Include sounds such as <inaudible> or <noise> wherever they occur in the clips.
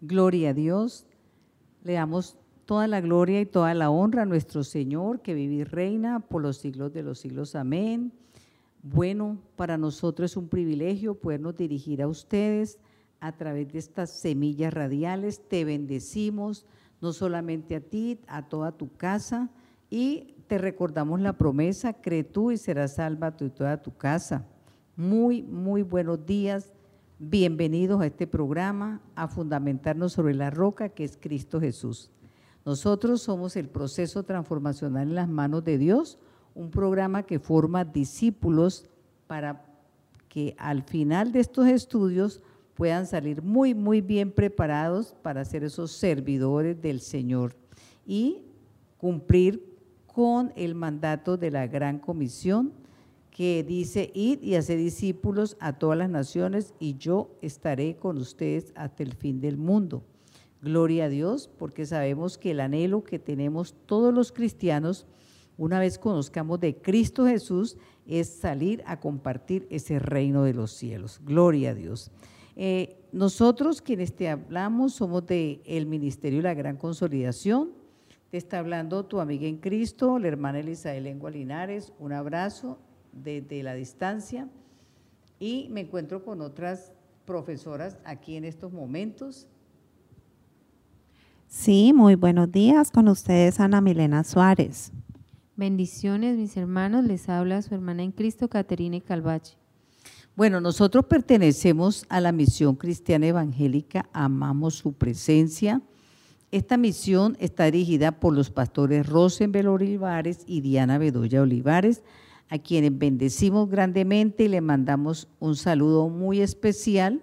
Gloria a Dios. Le damos toda la gloria y toda la honra a nuestro Señor, que vive y reina por los siglos de los siglos. Amén. Bueno, para nosotros es un privilegio podernos dirigir a ustedes a través de estas semillas radiales. Te bendecimos, no solamente a ti, a toda tu casa, y te recordamos la promesa, cree tú y serás salva tú y toda tu casa. Muy, muy buenos días. Bienvenidos a este programa, a fundamentarnos sobre la roca que es Cristo Jesús. Nosotros somos el proceso transformacional en las manos de Dios, un programa que forma discípulos para que al final de estos estudios puedan salir muy, muy bien preparados para ser esos servidores del Señor y cumplir con el mandato de la gran comisión que dice, id y hacer discípulos a todas las naciones y yo estaré con ustedes hasta el fin del mundo. Gloria a Dios, porque sabemos que el anhelo que tenemos todos los cristianos, una vez conozcamos de Cristo Jesús, es salir a compartir ese reino de los cielos. Gloria a Dios. Eh, nosotros quienes te hablamos somos del el Ministerio de la Gran Consolidación. Te está hablando tu amiga en Cristo, la hermana Elisa Lengua Linares. Un abrazo desde la distancia y me encuentro con otras profesoras aquí en estos momentos. Sí, muy buenos días con ustedes Ana Milena Suárez. Bendiciones mis hermanos, les habla su hermana en Cristo, Caterine Calvache. Bueno, nosotros pertenecemos a la misión cristiana evangélica, amamos su presencia. Esta misión está dirigida por los pastores Rosenbel Olivares y Diana Bedoya Olivares, a quienes bendecimos grandemente y le mandamos un saludo muy especial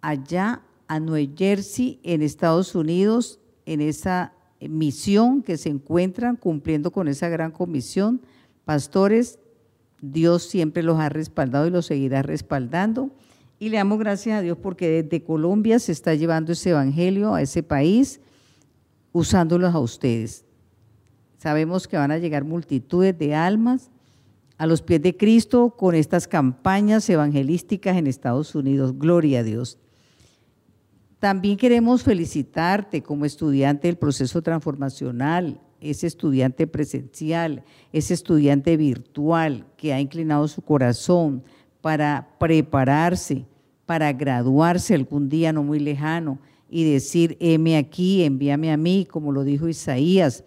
allá a New Jersey, en Estados Unidos, en esa misión que se encuentran cumpliendo con esa gran comisión. Pastores, Dios siempre los ha respaldado y los seguirá respaldando. Y le damos gracias a Dios porque desde Colombia se está llevando ese evangelio a ese país, usándolos a ustedes. Sabemos que van a llegar multitudes de almas a los pies de Cristo con estas campañas evangelísticas en Estados Unidos. Gloria a Dios. También queremos felicitarte como estudiante del proceso transformacional, ese estudiante presencial, ese estudiante virtual que ha inclinado su corazón para prepararse, para graduarse algún día no muy lejano y decir, heme aquí, envíame a mí, como lo dijo Isaías.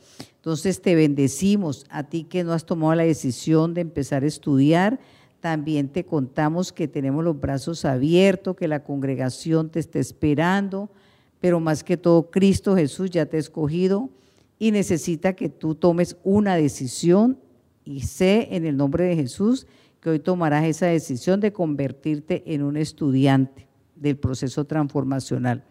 Entonces te bendecimos a ti que no has tomado la decisión de empezar a estudiar. También te contamos que tenemos los brazos abiertos, que la congregación te está esperando, pero más que todo Cristo Jesús ya te ha escogido y necesita que tú tomes una decisión y sé en el nombre de Jesús que hoy tomarás esa decisión de convertirte en un estudiante del proceso transformacional.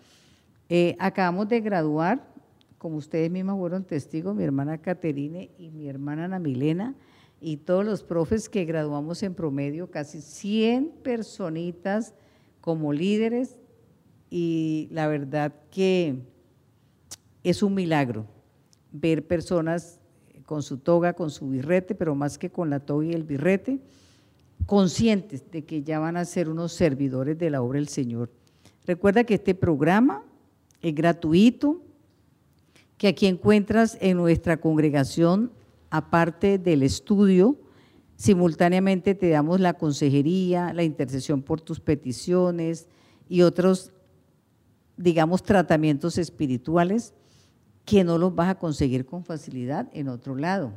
Eh, acabamos de graduar, como ustedes mismas fueron testigos, mi hermana Caterine y mi hermana Ana Milena, y todos los profes que graduamos en promedio, casi 100 personitas como líderes, y la verdad que es un milagro ver personas con su toga, con su birrete, pero más que con la toga y el birrete, conscientes de que ya van a ser unos servidores de la obra del Señor. Recuerda que este programa es gratuito, que aquí encuentras en nuestra congregación, aparte del estudio, simultáneamente te damos la consejería, la intercesión por tus peticiones y otros, digamos, tratamientos espirituales que no los vas a conseguir con facilidad en otro lado.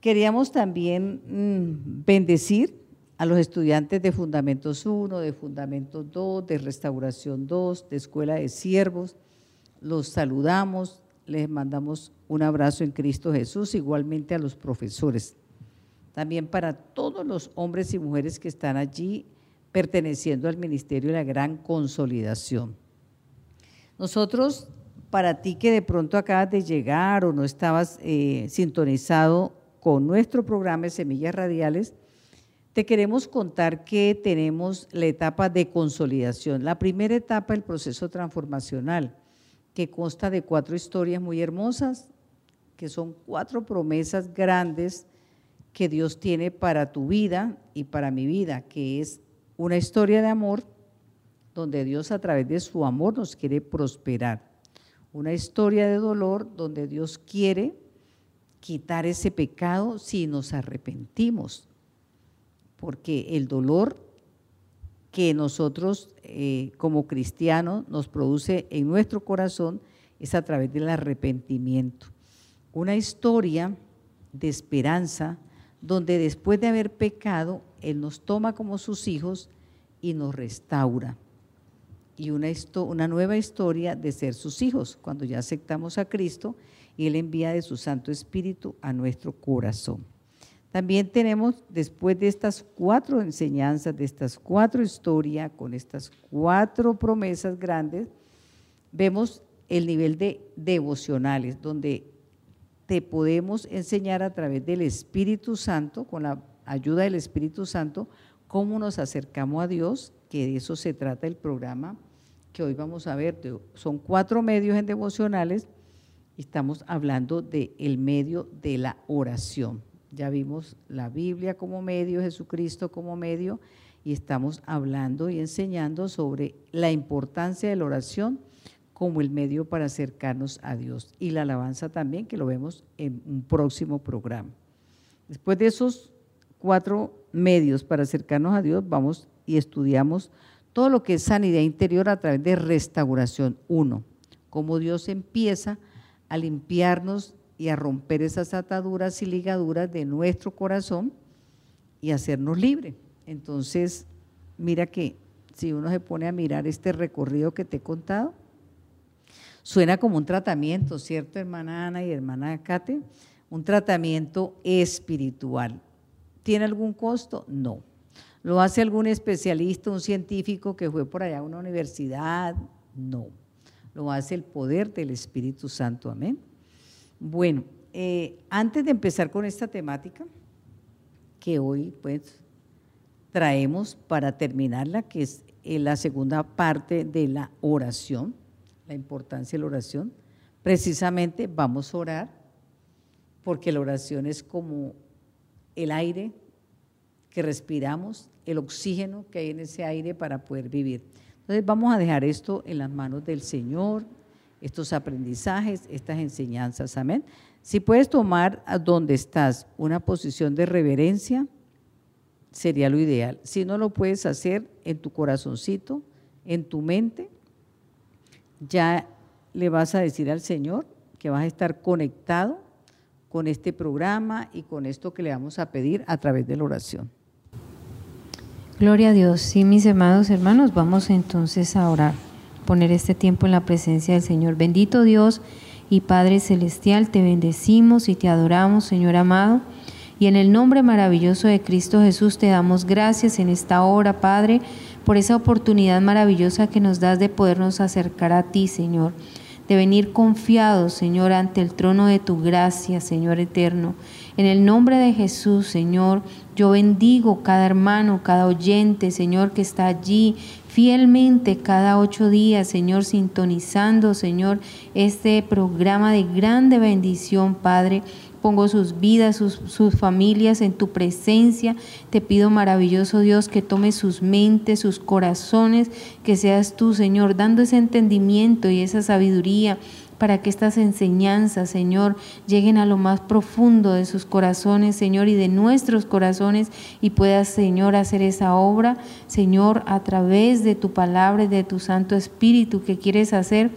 Queríamos también mm, bendecir a los estudiantes de Fundamentos 1, de Fundamentos 2, de Restauración 2, de Escuela de Siervos. Los saludamos, les mandamos un abrazo en Cristo Jesús, igualmente a los profesores. También para todos los hombres y mujeres que están allí perteneciendo al Ministerio de la Gran Consolidación. Nosotros para ti que de pronto acabas de llegar o no estabas eh, sintonizado con nuestro programa de Semillas Radiales, te queremos contar que tenemos la etapa de consolidación. La primera etapa, el proceso transformacional, que consta de cuatro historias muy hermosas, que son cuatro promesas grandes que Dios tiene para tu vida y para mi vida, que es una historia de amor, donde Dios a través de su amor nos quiere prosperar. Una historia de dolor donde Dios quiere quitar ese pecado si nos arrepentimos. Porque el dolor que nosotros eh, como cristianos nos produce en nuestro corazón es a través del arrepentimiento. Una historia de esperanza donde después de haber pecado, Él nos toma como sus hijos y nos restaura. Y una, una nueva historia de ser sus hijos, cuando ya aceptamos a Cristo y Él envía de su Santo Espíritu a nuestro corazón. También tenemos, después de estas cuatro enseñanzas, de estas cuatro historias, con estas cuatro promesas grandes, vemos el nivel de devocionales, donde te podemos enseñar a través del Espíritu Santo, con la ayuda del Espíritu Santo, cómo nos acercamos a Dios, que de eso se trata el programa que hoy vamos a ver. Son cuatro medios en devocionales estamos hablando del el medio de la oración. Ya vimos la Biblia como medio, Jesucristo como medio, y estamos hablando y enseñando sobre la importancia de la oración como el medio para acercarnos a Dios. Y la alabanza también, que lo vemos en un próximo programa. Después de esos cuatro medios para acercarnos a Dios, vamos y estudiamos todo lo que es sanidad interior a través de restauración. Uno, cómo Dios empieza a limpiarnos y a romper esas ataduras y ligaduras de nuestro corazón y hacernos libres. Entonces, mira que si uno se pone a mirar este recorrido que te he contado, suena como un tratamiento, ¿cierto, hermana Ana y hermana Kate? Un tratamiento espiritual. ¿Tiene algún costo? No. ¿Lo hace algún especialista, un científico que fue por allá a una universidad? No. Lo hace el poder del Espíritu Santo. Amén. Bueno, eh, antes de empezar con esta temática, que hoy pues traemos para terminarla, que es eh, la segunda parte de la oración, la importancia de la oración, precisamente vamos a orar, porque la oración es como el aire que respiramos, el oxígeno que hay en ese aire para poder vivir. Entonces vamos a dejar esto en las manos del Señor, estos aprendizajes, estas enseñanzas. Amén. Si puedes tomar a donde estás una posición de reverencia, sería lo ideal. Si no lo puedes hacer en tu corazoncito, en tu mente, ya le vas a decir al Señor que vas a estar conectado con este programa y con esto que le vamos a pedir a través de la oración. Gloria a Dios. Sí, mis amados hermanos, vamos entonces a orar poner este tiempo en la presencia del Señor. Bendito Dios y Padre Celestial, te bendecimos y te adoramos, Señor amado. Y en el nombre maravilloso de Cristo Jesús te damos gracias en esta hora, Padre, por esa oportunidad maravillosa que nos das de podernos acercar a ti, Señor. De venir confiados, Señor, ante el trono de tu gracia, Señor eterno. En el nombre de Jesús, Señor, yo bendigo cada hermano, cada oyente, Señor, que está allí fielmente cada ocho días, Señor, sintonizando, Señor, este programa de grande bendición, Padre. Pongo sus vidas, sus, sus, familias en tu presencia. Te pido, maravilloso Dios, que tome sus mentes, sus corazones, que seas tú, Señor, dando ese entendimiento y esa sabiduría para que estas enseñanzas, Señor, lleguen a lo más profundo de sus corazones, Señor, y de nuestros corazones, y puedas, Señor, hacer esa obra, Señor, a través de tu palabra y de tu Santo Espíritu que quieres hacer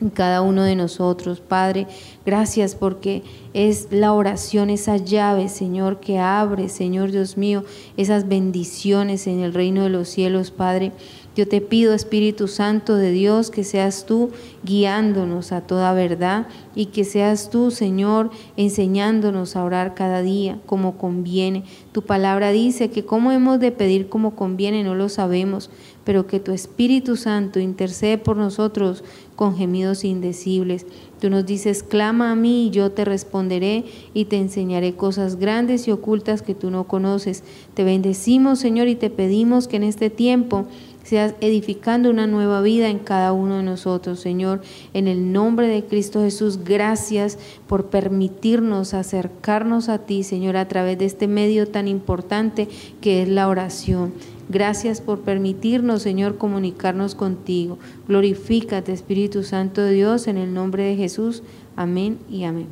en cada uno de nosotros, Padre. Gracias porque es la oración, esa llave, Señor, que abre, Señor Dios mío, esas bendiciones en el reino de los cielos, Padre. Yo te pido, Espíritu Santo de Dios, que seas tú guiándonos a toda verdad y que seas tú, Señor, enseñándonos a orar cada día como conviene. Tu palabra dice que cómo hemos de pedir como conviene no lo sabemos, pero que tu Espíritu Santo intercede por nosotros con gemidos indecibles. Tú nos dices, clama a mí y yo te responderé y te enseñaré cosas grandes y ocultas que tú no conoces. Te bendecimos, Señor, y te pedimos que en este tiempo seas edificando una nueva vida en cada uno de nosotros, Señor. En el nombre de Cristo Jesús, gracias por permitirnos acercarnos a ti, Señor, a través de este medio tan importante que es la oración. Gracias por permitirnos, Señor, comunicarnos contigo. Glorifícate, Espíritu Santo de Dios, en el nombre de Jesús. Amén y amén.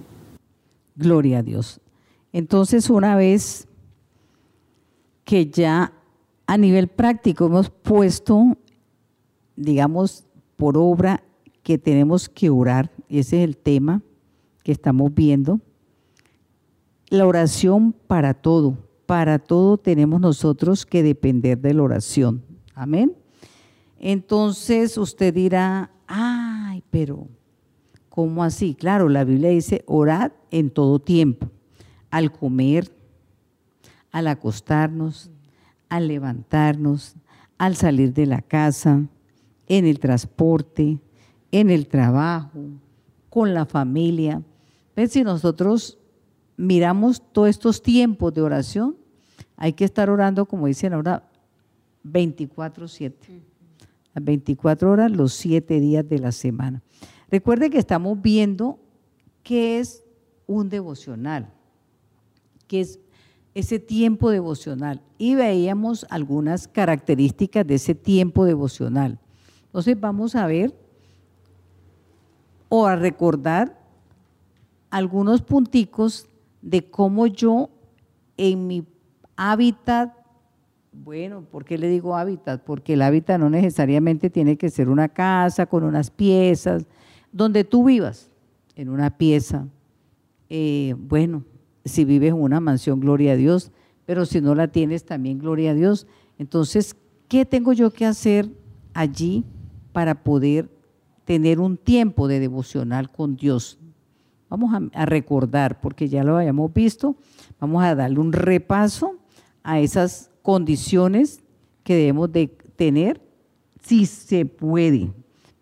Gloria a Dios. Entonces, una vez que ya a nivel práctico hemos puesto, digamos, por obra que tenemos que orar, ese es el tema que estamos viendo, la oración para todo, para todo tenemos nosotros que depender de la oración. Amén. Entonces usted dirá, ay, pero ¿cómo así? Claro, la Biblia dice, orad en todo tiempo, al comer, al acostarnos, al levantarnos, al salir de la casa, en el transporte, en el trabajo, con la familia. ¿Ven? Si nosotros miramos todos estos tiempos de oración, hay que estar orando, como dicen ahora, 24-7. Las 24 horas, los 7 días de la semana. Recuerde que estamos viendo qué es un devocional, qué es ese tiempo devocional. Y veíamos algunas características de ese tiempo devocional. Entonces vamos a ver o a recordar algunos punticos de cómo yo en mi hábitat, bueno, ¿por qué le digo hábitat? Porque el hábitat no necesariamente tiene que ser una casa con unas piezas, donde tú vivas, en una pieza. Eh, bueno, si vives en una mansión, gloria a Dios, pero si no la tienes, también gloria a Dios. Entonces, ¿qué tengo yo que hacer allí para poder tener un tiempo de devocional con Dios. Vamos a, recordar, porque ya lo habíamos visto, vamos a darle un repaso a esas condiciones que debemos de tener, si se puede,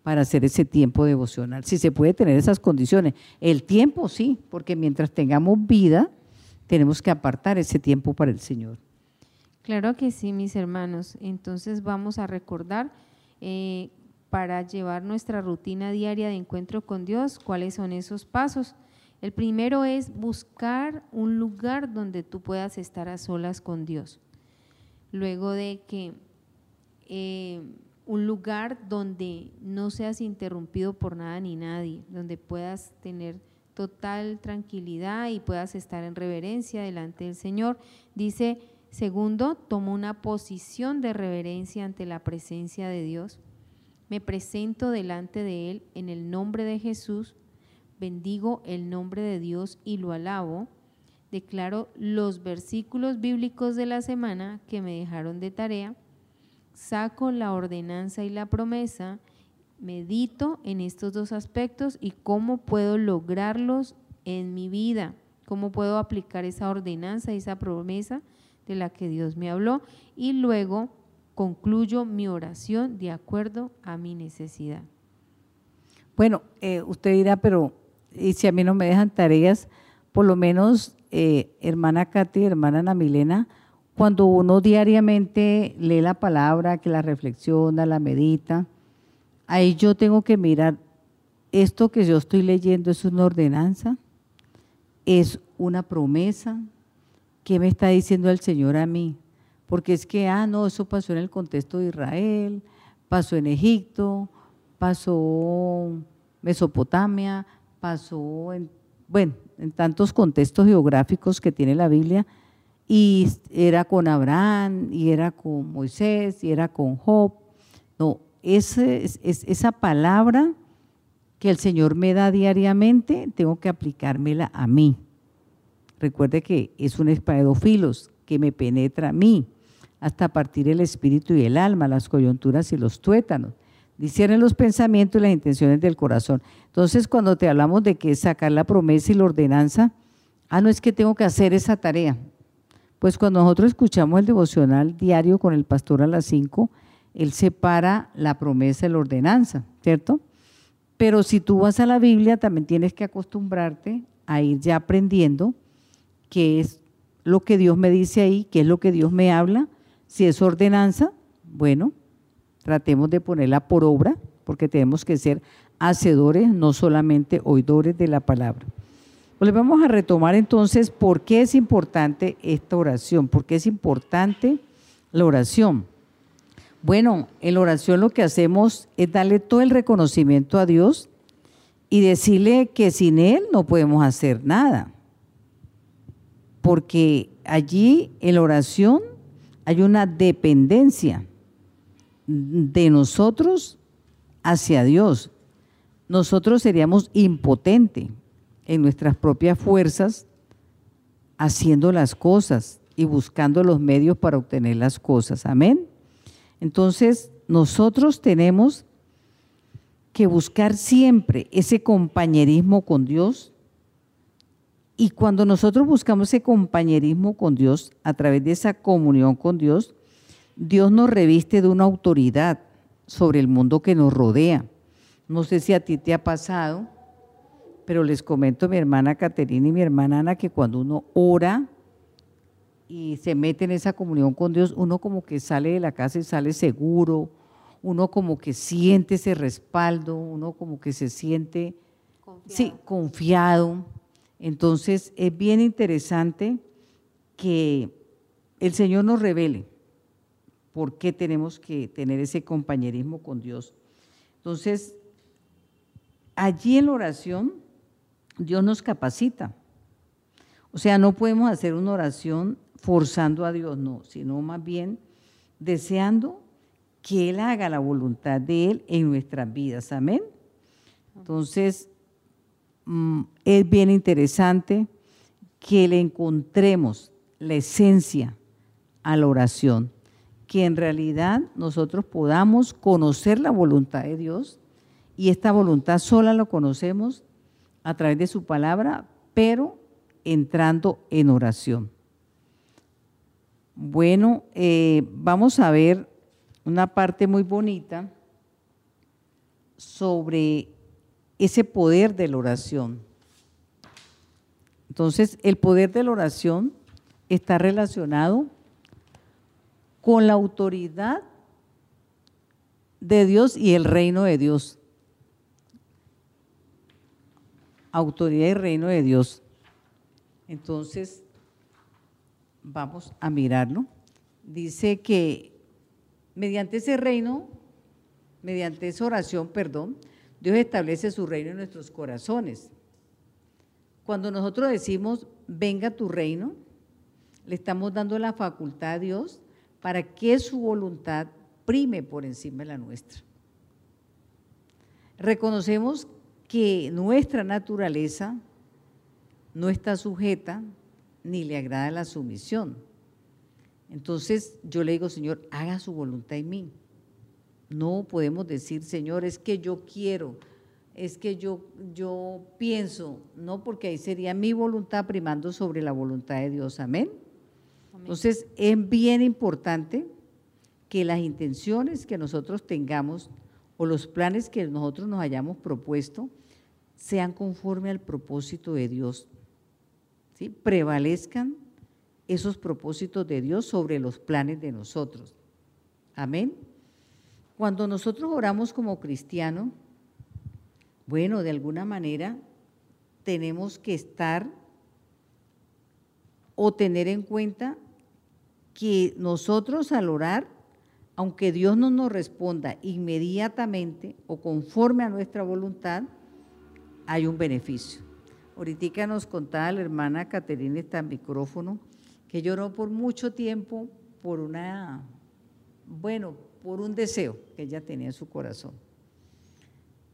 para hacer ese tiempo devocional, si se puede tener esas condiciones. El tiempo sí, porque mientras tengamos vida, tenemos que apartar ese tiempo para el Señor. Claro que sí, mis hermanos. Entonces vamos a recordar eh, para llevar nuestra rutina diaria de encuentro con Dios, cuáles son esos pasos. El primero es buscar un lugar donde tú puedas estar a solas con Dios. Luego de que eh, un lugar donde no seas interrumpido por nada ni nadie, donde puedas tener total tranquilidad y puedas estar en reverencia delante del Señor. Dice, segundo, toma una posición de reverencia ante la presencia de Dios. Me presento delante de Él en el nombre de Jesús, bendigo el nombre de Dios y lo alabo. Declaro los versículos bíblicos de la semana que me dejaron de tarea. Saco la ordenanza y la promesa. Medito en estos dos aspectos y cómo puedo lograrlos en mi vida. Cómo puedo aplicar esa ordenanza y esa promesa de la que Dios me habló. Y luego concluyo mi oración de acuerdo a mi necesidad. Bueno, eh, usted dirá, pero y si a mí no me dejan tareas, por lo menos, eh, hermana Katy, hermana Ana Milena, cuando uno diariamente lee la palabra, que la reflexiona, la medita, ahí yo tengo que mirar, esto que yo estoy leyendo es una ordenanza, es una promesa, ¿qué me está diciendo el Señor a mí? porque es que, ah, no, eso pasó en el contexto de Israel, pasó en Egipto, pasó Mesopotamia, pasó en, bueno, en tantos contextos geográficos que tiene la Biblia, y era con Abraham, y era con Moisés, y era con Job. No, es, esa palabra que el Señor me da diariamente, tengo que aplicármela a mí. Recuerde que es un espada de filos que me penetra a mí hasta partir el espíritu y el alma, las coyunturas y los tuétanos. Disciernen los pensamientos y las intenciones del corazón. Entonces, cuando te hablamos de que sacar la promesa y la ordenanza, ah, no es que tengo que hacer esa tarea. Pues cuando nosotros escuchamos el devocional diario con el pastor a las 5, él separa la promesa y la ordenanza, ¿cierto? Pero si tú vas a la Biblia, también tienes que acostumbrarte a ir ya aprendiendo qué es lo que Dios me dice ahí, qué es lo que Dios me habla, si es ordenanza, bueno, tratemos de ponerla por obra, porque tenemos que ser hacedores, no solamente oidores de la palabra. Pues vamos a retomar entonces por qué es importante esta oración, por qué es importante la oración. Bueno, en la oración lo que hacemos es darle todo el reconocimiento a Dios y decirle que sin Él no podemos hacer nada. Porque allí en la oración hay una dependencia de nosotros hacia Dios. Nosotros seríamos impotentes en nuestras propias fuerzas haciendo las cosas y buscando los medios para obtener las cosas. Amén. Entonces, nosotros tenemos que buscar siempre ese compañerismo con Dios. Y cuando nosotros buscamos ese compañerismo con Dios, a través de esa comunión con Dios, Dios nos reviste de una autoridad sobre el mundo que nos rodea. No sé si a ti te ha pasado, pero les comento a mi hermana Caterina y mi hermana Ana que cuando uno ora y se mete en esa comunión con Dios, uno como que sale de la casa y sale seguro, uno como que siente ese respaldo, uno como que se siente confiado. Sí, confiado. Entonces es bien interesante que el Señor nos revele por qué tenemos que tener ese compañerismo con Dios. Entonces, allí en la oración, Dios nos capacita. O sea, no podemos hacer una oración forzando a Dios, no, sino más bien deseando que Él haga la voluntad de Él en nuestras vidas. Amén. Entonces, mm, es bien interesante que le encontremos la esencia a la oración, que en realidad nosotros podamos conocer la voluntad de Dios y esta voluntad sola lo conocemos a través de su palabra, pero entrando en oración. Bueno, eh, vamos a ver una parte muy bonita sobre ese poder de la oración. Entonces, el poder de la oración está relacionado con la autoridad de Dios y el reino de Dios. Autoridad y reino de Dios. Entonces, vamos a mirarlo. Dice que mediante ese reino, mediante esa oración, perdón, Dios establece su reino en nuestros corazones. Cuando nosotros decimos, venga tu reino, le estamos dando la facultad a Dios para que su voluntad prime por encima de la nuestra. Reconocemos que nuestra naturaleza no está sujeta ni le agrada la sumisión. Entonces yo le digo, Señor, haga su voluntad en mí. No podemos decir, Señor, es que yo quiero, es que yo, yo pienso, no, porque ahí sería mi voluntad primando sobre la voluntad de Dios. Amén. Entonces es bien importante que las intenciones que nosotros tengamos o los planes que nosotros nos hayamos propuesto, sean conforme al propósito de Dios. ¿sí? Prevalezcan esos propósitos de Dios sobre los planes de nosotros. Amén. Cuando nosotros oramos como cristianos, bueno, de alguna manera tenemos que estar o tener en cuenta que nosotros al orar, aunque Dios no nos responda inmediatamente o conforme a nuestra voluntad, hay un beneficio. Ahorita nos contaba la hermana Caterina está en micrófono que lloró por mucho tiempo por una, bueno, por un deseo que ella tenía en su corazón.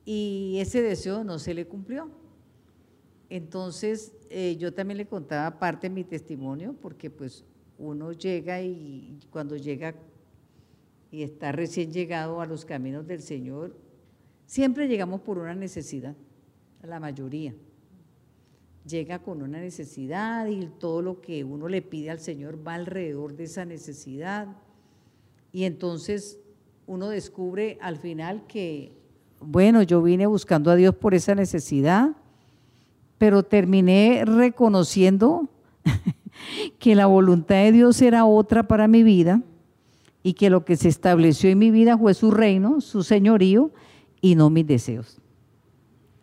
Y ese deseo no se le cumplió. Entonces, eh, yo también le contaba parte de mi testimonio, porque pues uno llega y cuando llega y está recién llegado a los caminos del Señor, siempre llegamos por una necesidad la mayoría. Llega con una necesidad y todo lo que uno le pide al Señor va alrededor de esa necesidad. Y entonces uno descubre al final que, bueno, yo vine buscando a Dios por esa necesidad, pero terminé reconociendo <laughs> que la voluntad de Dios era otra para mi vida y que lo que se estableció en mi vida fue su reino, su señorío y no mis deseos.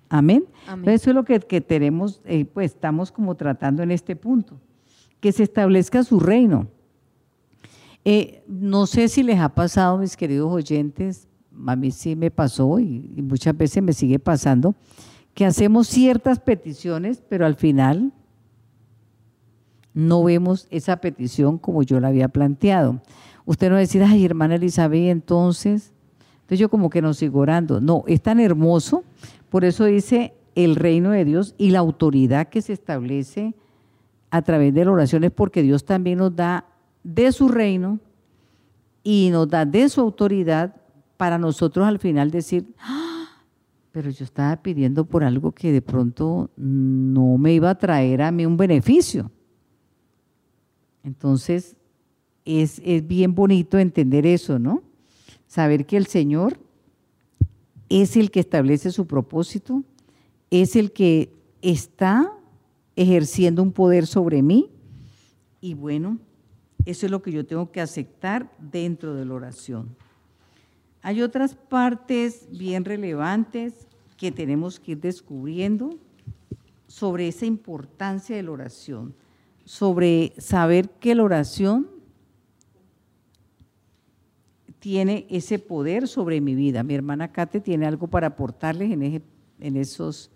Amén. Eso es lo que, tenemos, eh, pues estamos como tratando en este punto, que se establezca su reino. Eh, no sé si les ha pasado, mis queridos oyentes, a mí sí me pasó y, y muchas veces me sigue pasando, que hacemos ciertas peticiones, pero al final no vemos esa petición como yo la había planteado. Usted no va a decir, ay, hermana Elizabeth, entonces, entonces yo como que no sigo orando. No, es tan hermoso, por eso dice el reino de Dios y la autoridad que se establece a través de la oración es porque Dios también nos da de su reino y nos da de su autoridad para nosotros al final decir, ¡Ah! pero yo estaba pidiendo por algo que de pronto no me iba a traer a mí un beneficio. Entonces, es, es bien bonito entender eso, ¿no? Saber que el Señor es el que establece su propósito, es el que está ejerciendo un poder sobre mí y bueno, eso es lo que yo tengo que aceptar dentro de la oración. Hay otras partes bien relevantes que tenemos que ir descubriendo sobre esa importancia de la oración, sobre saber que la oración tiene ese poder sobre mi vida. Mi hermana Kate tiene algo para aportarles en, esos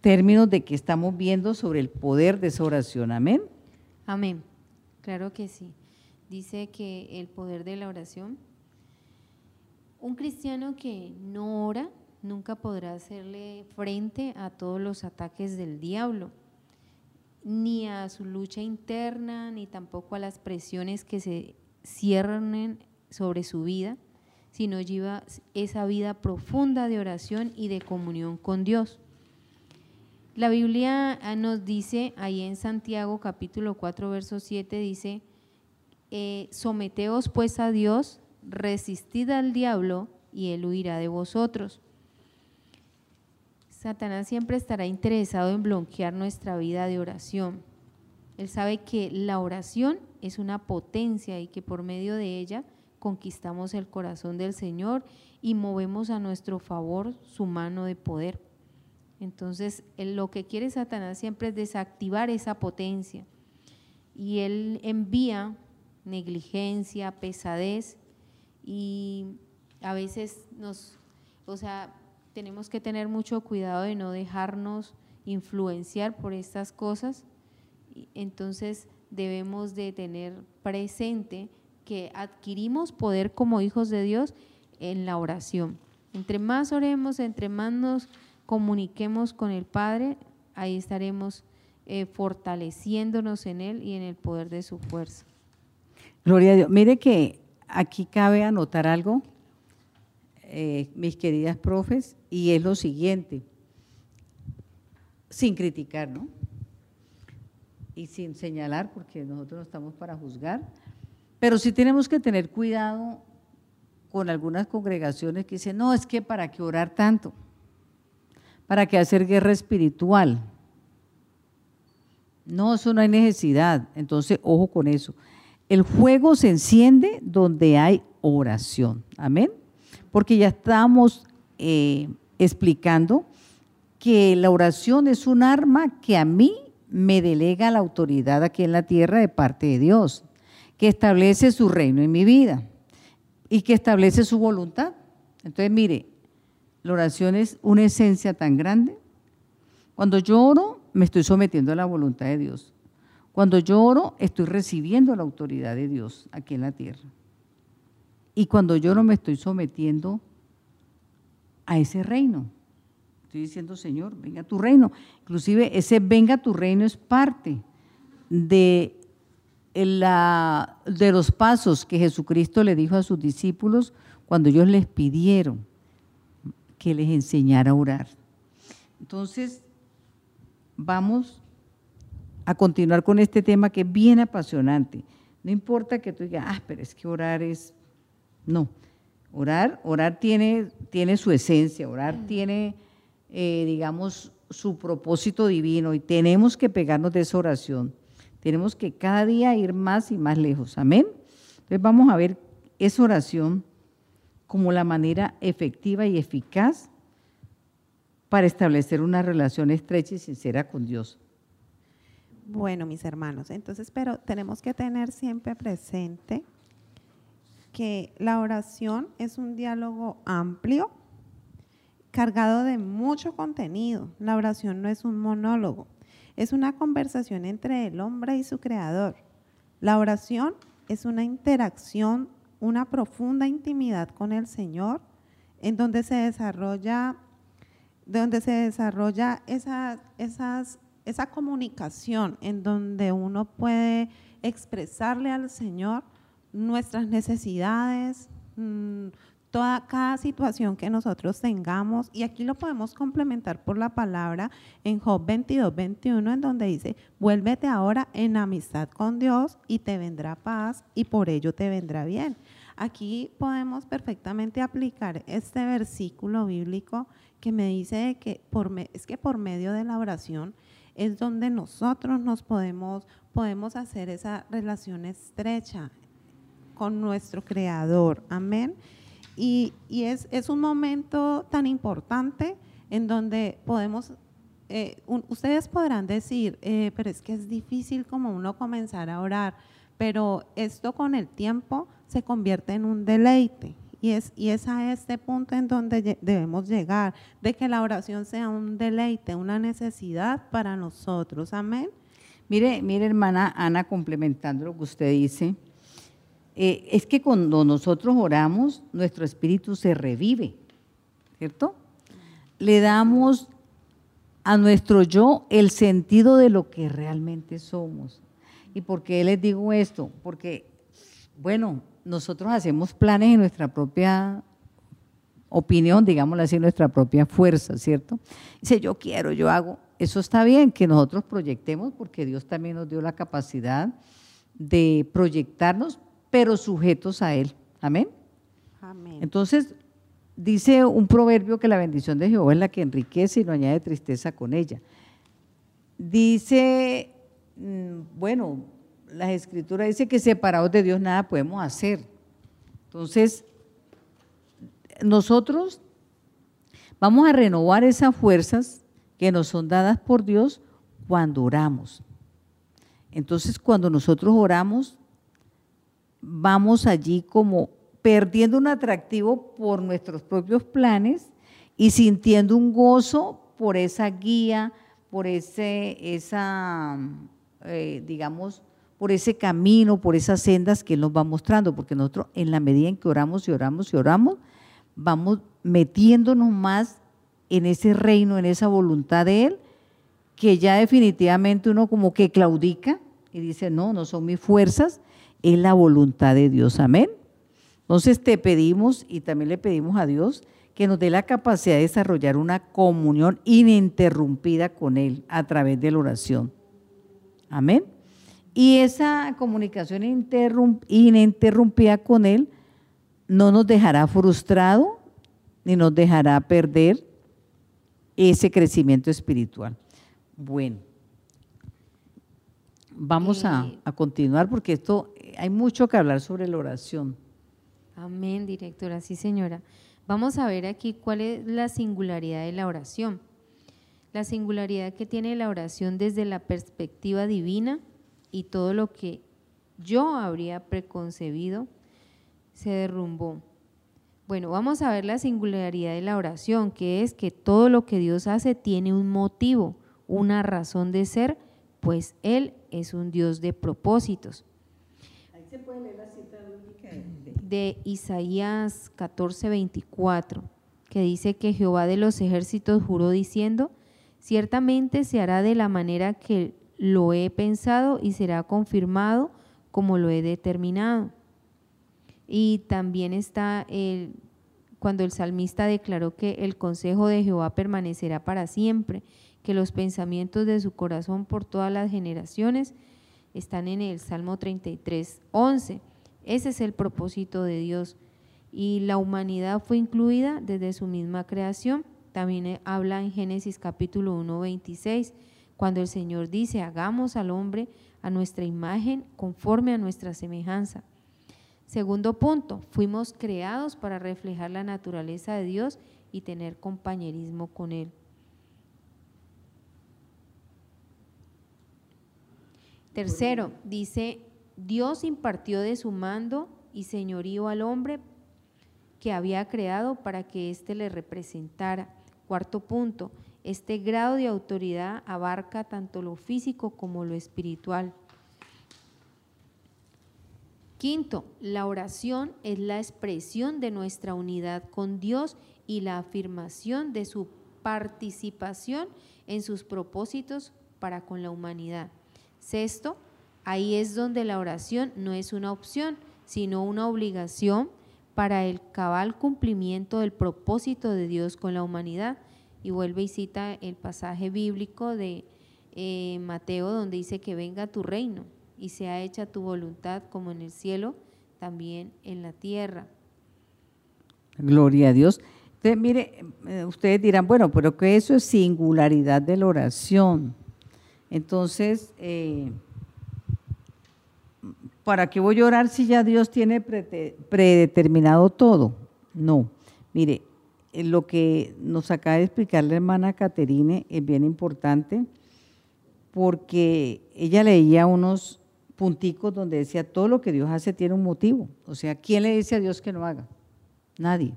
términos de que estamos viendo sobre el poder de esa oración. Amén. Amén. Claro que sí. Dice que el poder de la oración, un cristiano que no ora nunca podrá hacerle frente a todos los ataques del diablo, ni a su lucha interna, ni tampoco a las presiones que se ciernen sobre su vida, sino lleva esa vida profunda de oración y de comunión con Dios. La Biblia ah, nos dice, ahí en Santiago capítulo 4, verso 7, dice, eh, someteos pues a Dios, resistid al diablo y él huirá de vosotros. Satanás siempre estará interesado en bloquear nuestra vida de oración. Él sabe que la oración es una potencia y que por medio de ella conquistamos el corazón del Señor y movemos a nuestro favor su mano de poder. Entonces, lo que quiere Satanás siempre es desactivar esa potencia. Y él envía negligencia, pesadez y a veces nos, o sea, tenemos que tener mucho cuidado de no dejarnos influenciar por estas cosas. Entonces, debemos de tener presente que adquirimos poder como hijos de Dios en la oración. Entre más oremos, entre más nos comuniquemos con el Padre, ahí estaremos eh, fortaleciéndonos en Él y en el poder de su fuerza. Gloria a Dios. Mire que aquí cabe anotar algo, eh, mis queridas profes, y es lo siguiente, sin criticar, ¿no? Y sin señalar, porque nosotros no estamos para juzgar, pero sí tenemos que tener cuidado con algunas congregaciones que dicen, no, es que para qué orar tanto para que hacer guerra espiritual. No, eso no hay necesidad. Entonces, ojo con eso. El fuego se enciende donde hay oración. Amén. Porque ya estamos eh, explicando que la oración es un arma que a mí me delega la autoridad aquí en la tierra de parte de Dios, que establece su reino en mi vida y que establece su voluntad. Entonces, mire, la oración es una esencia tan grande. Cuando yo oro, me estoy sometiendo a la voluntad de Dios. Cuando yo oro, estoy recibiendo la autoridad de Dios aquí en la tierra. Y cuando yo no me estoy sometiendo a ese reino, estoy diciendo, Señor, venga tu reino. Inclusive ese venga tu reino es parte de, la, de los pasos que Jesucristo le dijo a sus discípulos cuando ellos les pidieron que les enseñara a orar. Entonces, vamos a continuar con este tema que es bien apasionante. No importa que tú digas, ah, pero es que orar es... No, orar, orar tiene, tiene su esencia, orar tiene, eh, digamos, su propósito divino y tenemos que pegarnos de esa oración. Tenemos que cada día ir más y más lejos. Amén. Entonces vamos a ver esa oración como la manera efectiva y eficaz para establecer una relación estrecha y sincera con Dios. Bueno, mis hermanos, entonces, pero tenemos que tener siempre presente que la oración es un diálogo amplio, cargado de mucho contenido. La oración no es un monólogo, es una conversación entre el hombre y su creador. La oración es una interacción, una profunda intimidad con el Señor, en donde se desarrolla, donde se desarrolla esa, esa comunicación en donde uno puede expresarle al Señor nuestras necesidades, mm, toda cada situación que nosotros tengamos y aquí lo podemos complementar por la palabra en Job 22, 21 en donde dice, vuélvete ahora en amistad con Dios y te vendrá paz y por ello te vendrá bien. Aquí podemos perfectamente aplicar este versículo bíblico que me dice que es que por medio de la oración es donde nosotros nos podemos, podemos hacer esa relación estrecha con nuestro Creador. Amén. Y, es, un momento tan importante en donde podemos, eh, ustedes podrán decir, eh, pero es que es difícil como uno comenzar a orar, pero esto con el tiempo se convierte en un deleite. Y es, y es a este punto en donde debemos llegar, de que la oración sea un deleite, una necesidad para nosotros. Amén. Mire, mire hermana Ana, complementando lo que usted dice, eh, es que cuando nosotros oramos, nuestro espíritu se revive, ¿cierto? Le damos a nuestro yo el sentido de lo que realmente somos. ¿Y por qué les digo esto? Porque, bueno, nosotros hacemos planes en nuestra propia opinión, digámoslo así, nuestra propia fuerza, ¿cierto? Dice, yo quiero, yo hago. Eso está bien que nosotros proyectemos porque Dios también nos dio la capacidad de proyectarnos, pero sujetos a Él. Amén. Amén. Entonces, dice un proverbio que la bendición de Jehová es la que enriquece y no añade tristeza con ella. Dice, mm, bueno, las escrituras dice que separados de Dios nada podemos hacer. Entonces, nosotros vamos a renovar esas fuerzas que nos son dadas por Dios cuando oramos. Entonces, cuando nosotros oramos, vamos allí como perdiendo un atractivo por nuestros propios planes y sintiendo un gozo por esa guía, por ese, esa, eh, digamos, por ese camino, por esas sendas que Él nos va mostrando, porque nosotros en la medida en que oramos y oramos y oramos, vamos metiéndonos más en ese reino, en esa voluntad de Él, que ya definitivamente uno como que claudica y dice, no, no son mis fuerzas, es la voluntad de Dios, amén. Entonces te pedimos y también le pedimos a Dios que nos dé la capacidad de desarrollar una comunión ininterrumpida con Él a través de la oración. Amén. Y esa comunicación ininterrumpida con Él no nos dejará frustrado ni nos dejará perder ese crecimiento espiritual. Bueno, vamos a, a, continuar porque esto hay mucho que hablar sobre la oración. Amén, directora, sí señora. Vamos a ver aquí cuál es la singularidad de la oración. La singularidad que tiene la oración desde la perspectiva divina y todo lo que yo habría preconcebido se derrumbó. Bueno, vamos a ver la singularidad de la oración, que es que todo lo que Dios hace tiene un motivo, una razón de ser, pues Él es un Dios de propósitos. Ahí se puede leer la cita de Isaías 14, 24, que dice que Jehová de los ejércitos juró diciendo, ciertamente se hará de la manera que lo he pensado y será confirmado como lo he determinado. Y también está el, cuando el salmista declaró que el consejo de Jehová permanecerá para siempre, que los pensamientos de su corazón por todas las generaciones están en el Salmo 33, 11. Ese es el propósito de Dios. Y la humanidad fue incluida desde su misma creación. También habla en Génesis capítulo 1, 26 cuando el Señor dice, hagamos al hombre a nuestra imagen conforme a nuestra semejanza. Segundo punto, fuimos creados para reflejar la naturaleza de Dios y tener compañerismo con Él. Tercero, dice, Dios impartió de su mando y señorío al hombre que había creado para que éste le representara. Cuarto punto, este grado de autoridad abarca tanto lo físico como lo espiritual. Quinto, la oración es la expresión de nuestra unidad con Dios y la afirmación de su participación en sus propósitos para con la humanidad. Sexto, ahí es donde la oración no es una opción, sino una obligación para el cabal cumplimiento del propósito de Dios con la humanidad. Y vuelve y cita el pasaje bíblico de eh, Mateo donde dice que venga tu reino y sea hecha tu voluntad como en el cielo, también en la tierra. Gloria a Dios. Entonces, mire, eh, ustedes dirán, bueno, pero que eso es singularidad de la oración. Entonces, eh, ¿para qué voy a orar si ya Dios tiene predeterminado todo? No, mire, eh, lo que nos acaba de explicar la hermana Caterine es bien importante porque ella leía unos punticos donde decía todo lo que Dios hace tiene un motivo. O sea, ¿quién le dice a Dios que no haga? Nadie.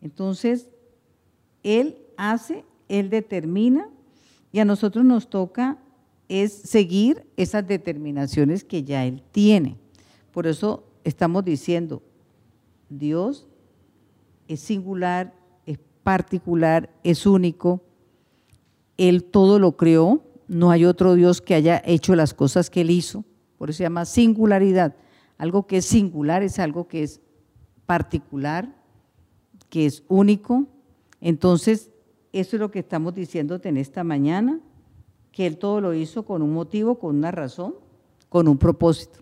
Entonces, Él hace, Él determina y a nosotros nos toca es seguir esas determinaciones que ya Él tiene. Por eso estamos diciendo, Dios es singular, es particular, es único, Él todo lo creó, no hay otro Dios que haya hecho las cosas que Él hizo, por eso se llama singularidad. Algo que es singular es algo que es particular, que es único. Entonces, eso es lo que estamos diciéndote en esta mañana, que Él todo lo hizo con un motivo, con una razón, con un propósito,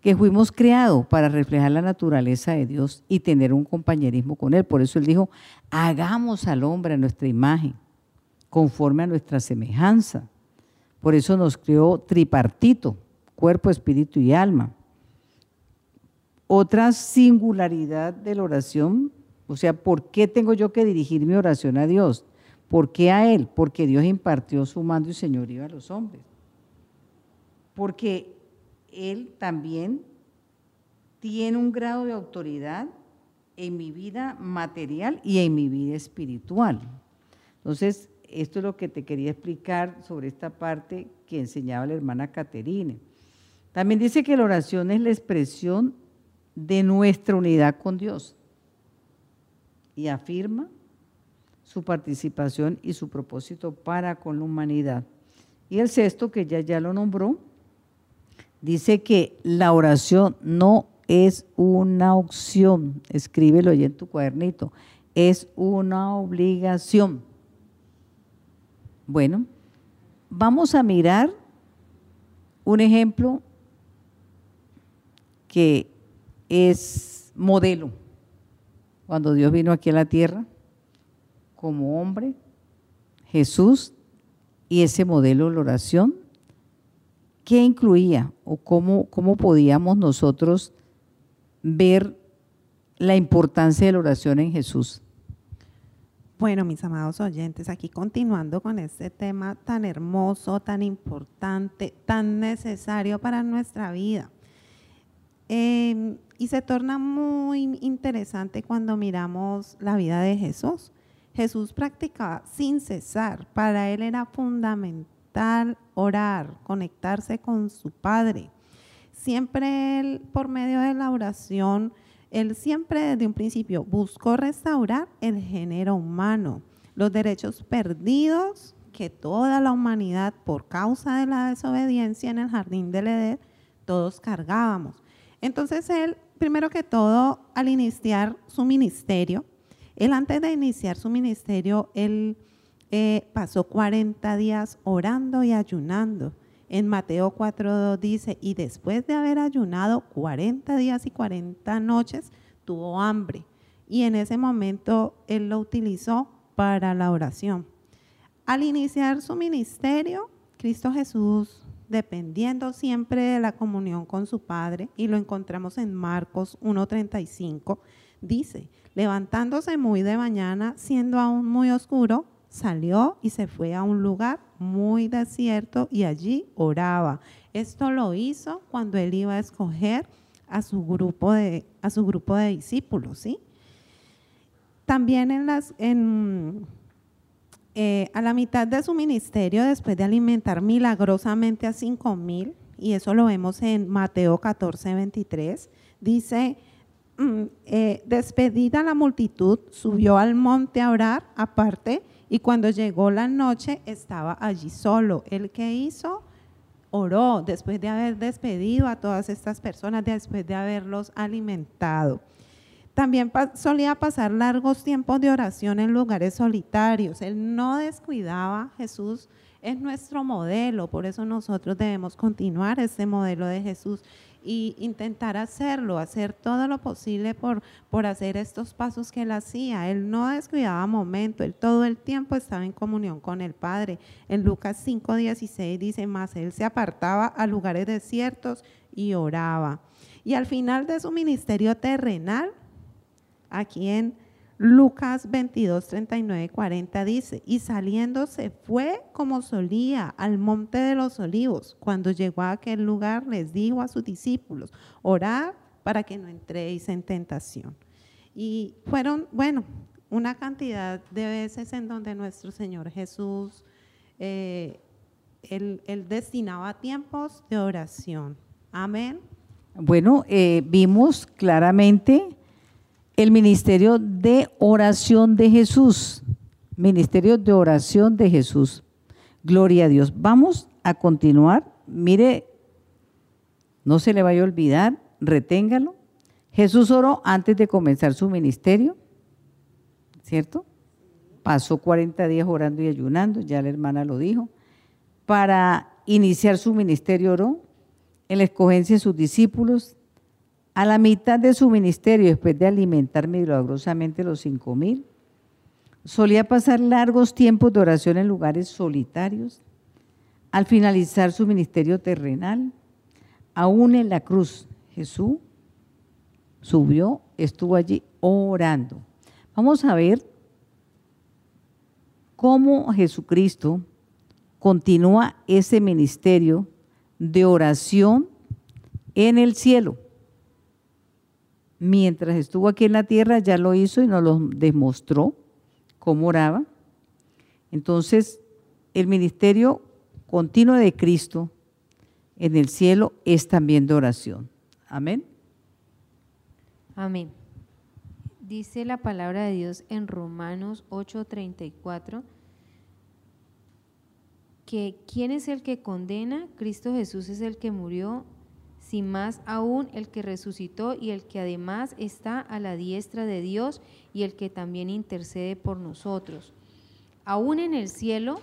que fuimos creados para reflejar la naturaleza de Dios y tener un compañerismo con Él. Por eso Él dijo, hagamos al hombre a nuestra imagen, conforme a nuestra semejanza. Por eso nos creó tripartito, cuerpo, espíritu y alma. Otra singularidad de la oración, o sea, ¿por qué tengo yo que dirigir mi oración a Dios? ¿Por qué a Él? Porque Dios impartió su mando y señorío a los hombres. Porque Él también tiene un grado de autoridad en mi vida material y en mi vida espiritual. Entonces, esto es lo que te quería explicar sobre esta parte que enseñaba la hermana Caterine. También dice que la oración es la expresión de nuestra unidad con Dios y afirma su participación y su propósito para con la humanidad. Y el sexto, que ya, ya lo nombró, dice que la oración no es una opción, escríbelo ahí en tu cuadernito, es una obligación. Bueno, vamos a mirar un ejemplo que es modelo. Cuando Dios vino aquí a la tierra como hombre, Jesús, y ese modelo de la oración, ¿qué incluía o cómo, cómo podíamos nosotros ver la importancia de la oración en Jesús? Bueno, mis amados oyentes, aquí continuando con este tema tan hermoso, tan importante, tan necesario para nuestra vida. Em, y se torna muy interesante cuando miramos la vida de Jesús. Jesús practicaba sin cesar. Para él era fundamental orar, conectarse con su Padre. Siempre él, por medio de la oración, él siempre desde un principio buscó restaurar el género humano, los derechos perdidos que toda la humanidad, por causa de la desobediencia en el jardín del Edén, todos cargábamos. Entonces él, primero que todo, al iniciar su ministerio, él antes de iniciar su ministerio, él eh, pasó 40 días orando y ayunando. En Mateo 4.2 dice, y después de haber ayunado 40 días y 40 noches, tuvo hambre. Y en ese momento él lo utilizó para la oración. Al iniciar su ministerio, Cristo Jesús dependiendo siempre de la comunión con su Padre, y lo encontramos en Marcos 1.35, dice, levantándose muy de mañana, siendo aún muy oscuro, salió y se fue a un lugar muy desierto y allí oraba. Esto lo hizo cuando él iba a escoger a su grupo de, a su grupo de discípulos, ¿sí? También en las, en, eh, a la mitad de su ministerio, después de alimentar milagrosamente a cinco mil, y eso lo vemos en Mateo 14, 23, dice, eh, despedida la multitud, subió al monte a orar aparte, y cuando llegó la noche estaba allí solo. ¿El que hizo? Oró después de haber despedido a todas estas personas, después de haberlos alimentado. También solía pasar largos tiempos de oración en lugares solitarios. Él no descuidaba, Jesús es nuestro modelo, por eso nosotros debemos continuar ese modelo de Jesús y intentar hacerlo, hacer todo lo posible por, por hacer estos pasos que él hacía. Él no descuidaba momento, él todo el tiempo estaba en comunión con el Padre. En Lucas 5:16 dice, más él se apartaba a lugares desiertos y oraba. Y al final de su ministerio terrenal, Aquí en Lucas 22, 39, 40 dice, y saliendo se fue como solía al monte de los olivos. Cuando llegó a aquel lugar les dijo a sus discípulos, orad para que no entréis en tentación. Y fueron, bueno, una cantidad de veces en donde nuestro Señor Jesús, eh, él, destinaba tiempos de oración. Amén. Bueno, eh, vimos claramente el ministerio de oración de Jesús. Ministerio de oración de Jesús. Gloria a Dios. Vamos a continuar. Mire, no se le vaya a olvidar, reténgalo. Jesús oró antes de comenzar su ministerio, ¿cierto? Pasó 40 días orando y ayunando, ya la hermana lo dijo. Para iniciar su ministerio oró en la escogencia de sus discípulos, a la mitad de su ministerio, después de alimentar milagrosamente los cinco mil, solía pasar largos tiempos de oración en lugares solitarios. Al finalizar su ministerio terrenal, aún en la cruz, Jesús subió, estuvo allí orando. Vamos a ver cómo Jesucristo continúa ese ministerio de oración en el cielo mientras estuvo aquí en la tierra ya lo hizo y nos lo demostró cómo oraba. Entonces, el ministerio continuo de Cristo en el cielo es también de oración. Amén. Amén. Dice la palabra de Dios en Romanos 8:34 que ¿quién es el que condena? Cristo Jesús es el que murió sin más aún el que resucitó y el que además está a la diestra de Dios y el que también intercede por nosotros. Aún en el cielo,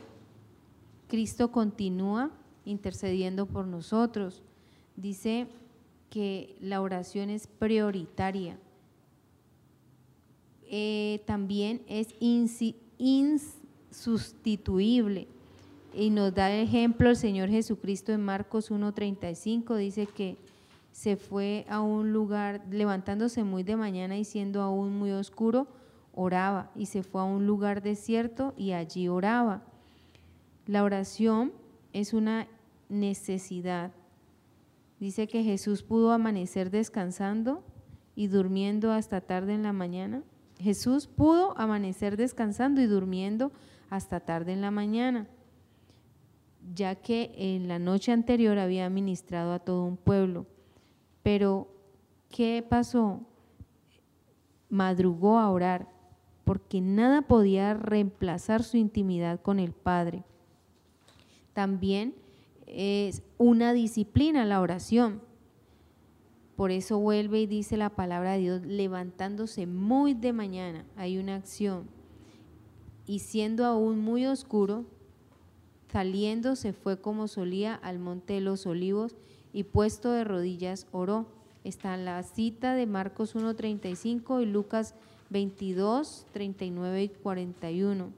Cristo continúa intercediendo por nosotros. Dice que la oración es prioritaria. Eh, también es insustituible. Y nos da ejemplo el Señor Jesucristo en Marcos 1.35, dice que se fue a un lugar, levantándose muy de mañana y siendo aún muy oscuro, oraba y se fue a un lugar desierto y allí oraba. La oración es una necesidad. Dice que Jesús pudo amanecer descansando y durmiendo hasta tarde en la mañana. Jesús pudo amanecer descansando y durmiendo hasta tarde en la mañana ya que en la noche anterior había ministrado a todo un pueblo. Pero, ¿qué pasó? Madrugó a orar, porque nada podía reemplazar su intimidad con el Padre. También es una disciplina la oración. Por eso vuelve y dice la palabra de Dios, levantándose muy de mañana, hay una acción. Y siendo aún muy oscuro, Saliendo se fue como solía al monte de los olivos y puesto de rodillas oró. Está en la cita de Marcos 1.35 y Lucas 22, 39 y 41.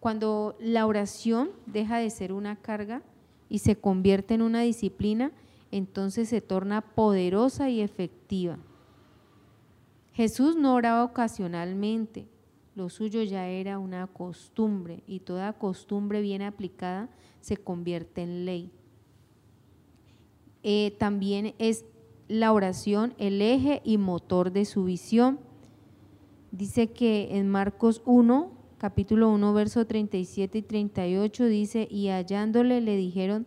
Cuando la oración deja de ser una carga y se convierte en una disciplina, entonces se torna poderosa y efectiva. Jesús no oraba ocasionalmente, lo suyo ya era una costumbre y toda costumbre bien aplicada se convierte en ley. eh, también es la oración el eje y motor de su visión. Dice que en Marcos 1, capítulo 1, verso 37 y 38 dice, y hallándole le dijeron,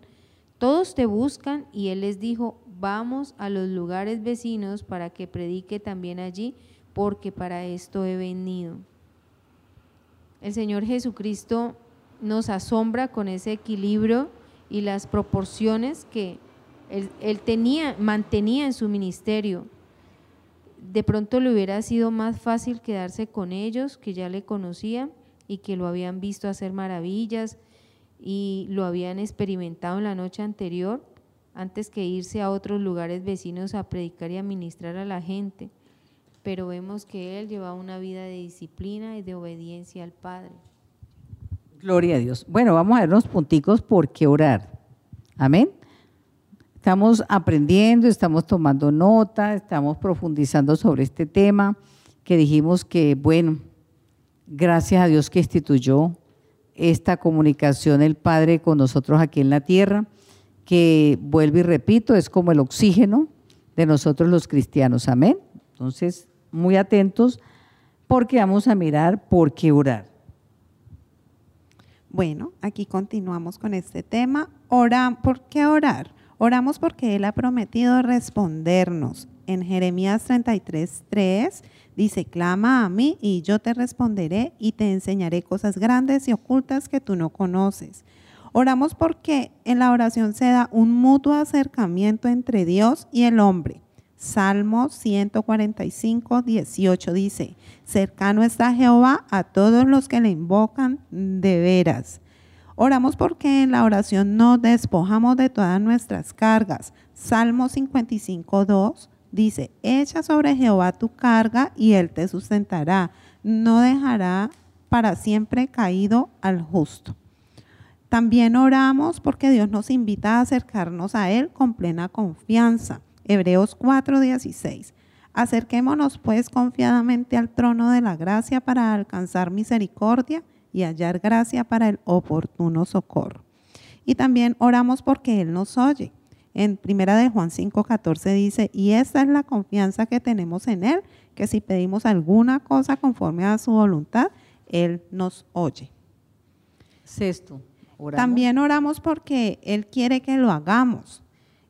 todos te buscan, y él les dijo, vamos a los lugares vecinos para que predique también allí, porque para esto he venido. El Señor Jesucristo nos asombra con ese equilibrio y las proporciones que él, tenía, mantenía en su ministerio. De pronto le hubiera sido más fácil quedarse con ellos, que ya le conocían y que lo habían visto hacer maravillas y lo habían experimentado en la noche anterior, antes que irse a otros lugares vecinos a predicar y a ministrar a la gente. Pero vemos que él llevaba una vida de disciplina y de obediencia al Padre. Gloria a Dios. Bueno, vamos a ver unos punticos por qué orar. Amén. Estamos aprendiendo, estamos tomando nota, estamos profundizando sobre este tema que dijimos que, bueno, gracias a Dios que instituyó esta comunicación el Padre con nosotros aquí en la tierra, que vuelvo y repito, es como el oxígeno de nosotros los cristianos. Amén. Entonces, muy atentos porque vamos a mirar por qué orar. Bueno, aquí continuamos con este tema. Ora, ¿Por qué orar? Oramos porque Él ha prometido respondernos. En Jeremías 33, 3 dice, clama a mí y yo te responderé y te enseñaré cosas grandes y ocultas que tú no conoces. Oramos porque en la oración se da un mutuo acercamiento entre Dios y el hombre. Salmo 145, 18 dice, cercano está Jehová a todos los que le invocan de veras. Oramos porque en la oración nos despojamos de todas nuestras cargas. Salmo 55, 2 dice, echa sobre Jehová tu carga y él te sustentará. No dejará para siempre caído al justo. También oramos porque Dios nos invita a acercarnos a Él con plena confianza. Hebreos 4, 16. Acerquémonos pues confiadamente al trono de la gracia para alcanzar misericordia y hallar gracia para el oportuno socorro. Y también oramos porque Él nos oye. En primera de Juan 5:14 dice, y esta es la confianza que tenemos en Él, que si pedimos alguna cosa conforme a su voluntad, Él nos oye. Sexto, También oramos porque Él quiere que lo hagamos.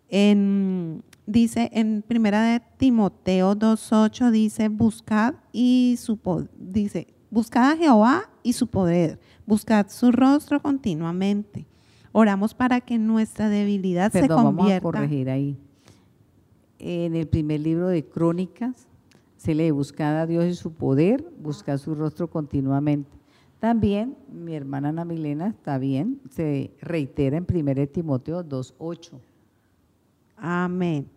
En, dice en primera de Timoteo 2:8 dice, buscad y su dice, buscad a Jehová y su poder. Buscad su rostro continuamente. Oramos para que nuestra debilidad se convierta. Vamos a corregir ahí. En el primer libro de Crónicas se lee buscad a Dios y su poder, buscad su rostro continuamente. También mi hermana Ana Milena está bien, se reitera en 1 Timoteo 2.8. Amén.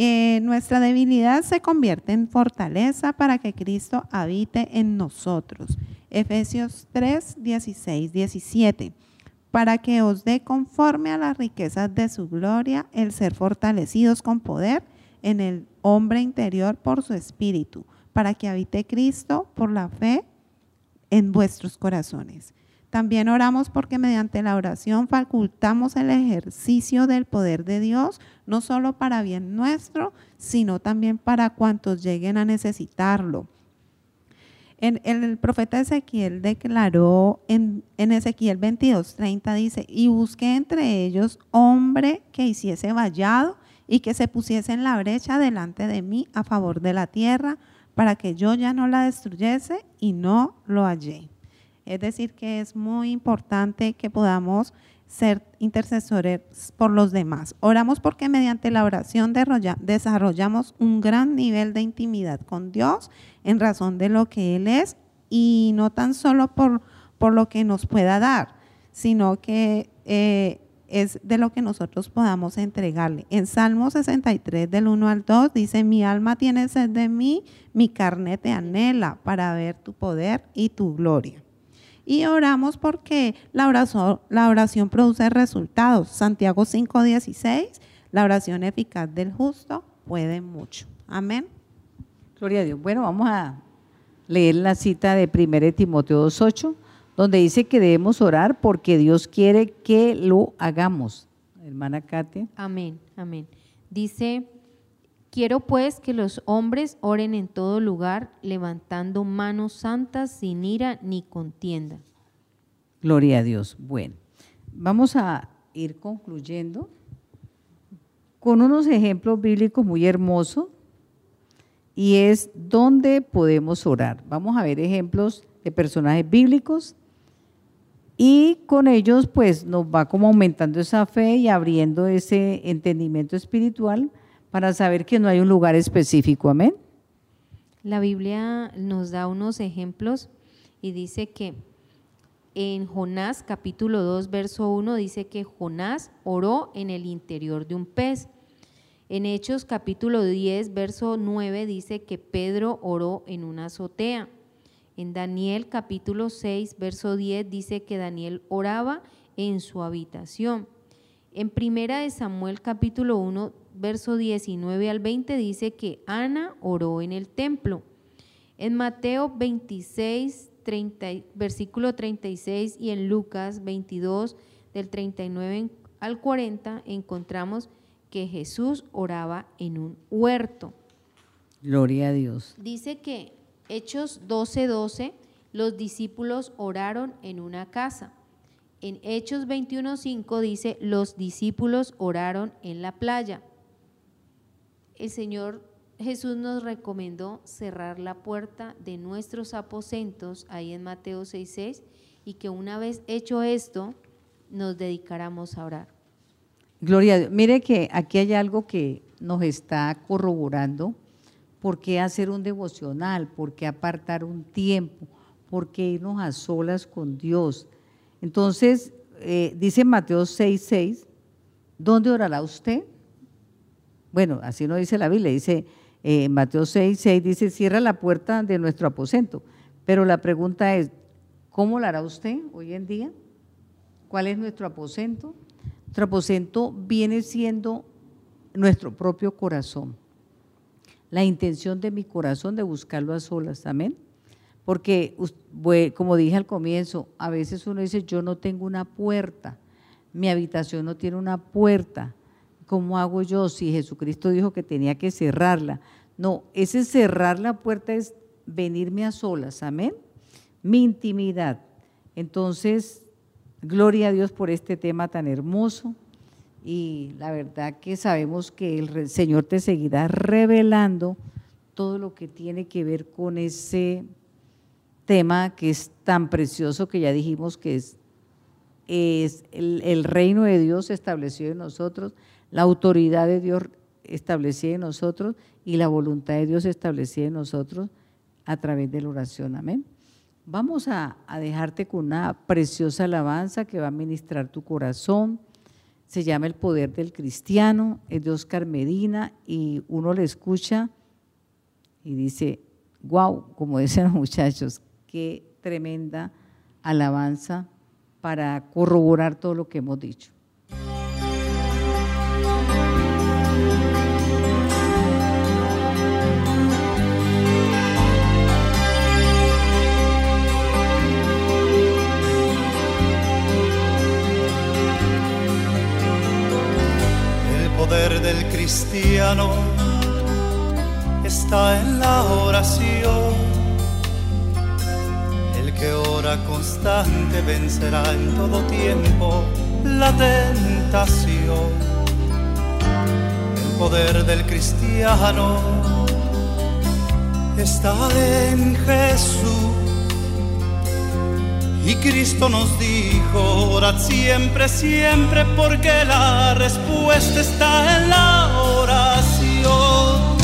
Eh, nuestra debilidad se convierte en fortaleza para que Cristo habite en nosotros. Efesios 3, 16, 17, para que os dé conforme a las riquezas de su gloria el ser fortalecidos con poder en el hombre interior por su espíritu, para que habite Cristo por la fe en vuestros corazones. También oramos porque mediante la oración facultamos el ejercicio del poder de Dios, no solo para bien nuestro, sino también para cuantos lleguen a necesitarlo el profeta Ezequiel declaró en, en Ezequiel 22:30 dice, y busqué entre ellos hombre que hiciese vallado y que se pusiese en la brecha delante de mí a favor de la tierra, para que yo ya no la destruyese y no lo hallé. Es decir, que es muy importante que podamos ser intercesores por los demás. Oramos porque mediante la oración desarrollamos un gran nivel de intimidad con Dios en razón de lo que Él es y no tan solo por, lo que nos pueda dar, sino que eh, es de lo que nosotros podamos entregarle. En Salmo 63 del 1 al 2 dice, mi alma tiene sed de mí, mi carne te anhela para ver tu poder y tu gloria y oramos porque la oración, la oración produce resultados. Santiago 5:16, la oración eficaz del justo puede mucho. Amén. Gloria a Dios. Bueno, vamos a leer la cita de 1 Timoteo 2:8, donde dice que debemos orar porque Dios quiere que lo hagamos. Hermana Katia. Amén, amén. Dice, quiero pues que los hombres oren en todo lugar, levantando manos santas sin ira ni contienda. Gloria a Dios. Bueno, vamos a ir concluyendo con unos ejemplos bíblicos muy hermosos y es dónde podemos orar. Vamos a ver ejemplos de personajes bíblicos y con ellos pues nos va como aumentando esa fe y abriendo ese entendimiento espiritual para saber que no hay un lugar específico. Amén. La Biblia nos da unos ejemplos y dice que en Jonás capítulo 2 verso 1 dice que Jonás oró en el interior de un pez. En Hechos capítulo 10 verso 9 dice que Pedro oró en una azotea. En Daniel capítulo 6, verso 10 dice que Daniel oraba en su habitación. En Primera de Samuel capítulo 1, verso 19 al 20 dice que Ana oró en el templo. En Mateo 26, 30, versículo 36 y en Lucas 22, del 39 al 40, encontramos que Jesús oraba en un huerto. Gloria a Dios. Dice que Hechos 12:12, 12, los discípulos oraron en una casa. En Hechos 21:5 dice, los discípulos oraron en la playa. El Señor Jesús nos recomendó cerrar la puerta de nuestros aposentos ahí en Mateo 6:6 y que una vez hecho esto, nos dedicáramos a orar. Gloria a Dios. Mire que aquí hay algo que nos está corroborando ¿Por qué hacer un devocional? ¿Por qué apartar un tiempo? ¿Por qué irnos a solas con Dios? Entonces, eh, dice Mateo 6, 6, ¿dónde orará usted? Bueno, así no dice la Biblia, dice eh, Mateo 6, 6, dice, cierra la puerta de nuestro aposento. Pero la pregunta es, ¿cómo lo hará usted hoy en día? ¿Cuál es nuestro aposento? Nuestro aposento viene siendo nuestro propio corazón la intención de mi corazón de buscarlo a solas, amén. Porque, como dije al comienzo, a veces uno dice, yo no tengo una puerta, mi habitación no tiene una puerta, ¿cómo hago yo si Jesucristo dijo que tenía que cerrarla? No, ese cerrar la puerta es venirme a solas, amén. Mi intimidad. Entonces, gloria a Dios por este tema tan hermoso y la verdad que sabemos que el Señor te seguirá revelando todo lo que tiene que ver con ese tema que es tan precioso que ya dijimos que es, es el, reino de Dios establecido en nosotros, la autoridad de Dios establecida en nosotros y la voluntad de Dios establecida en nosotros a través de la oración. Amén. Vamos a, dejarte con una preciosa alabanza que va a ministrar tu corazón se llama El Poder del Cristiano, es de Oscar Medina y uno le escucha y dice, wow, como dicen los muchachos, qué tremenda alabanza para corroborar todo lo que hemos dicho. Poder del cristiano está en la oración. El que ora constante vencerá en todo tiempo la tentación. El poder del cristiano está en Jesús y Cristo nos dijo, orad siempre, siempre, porque la respuesta está en la oración.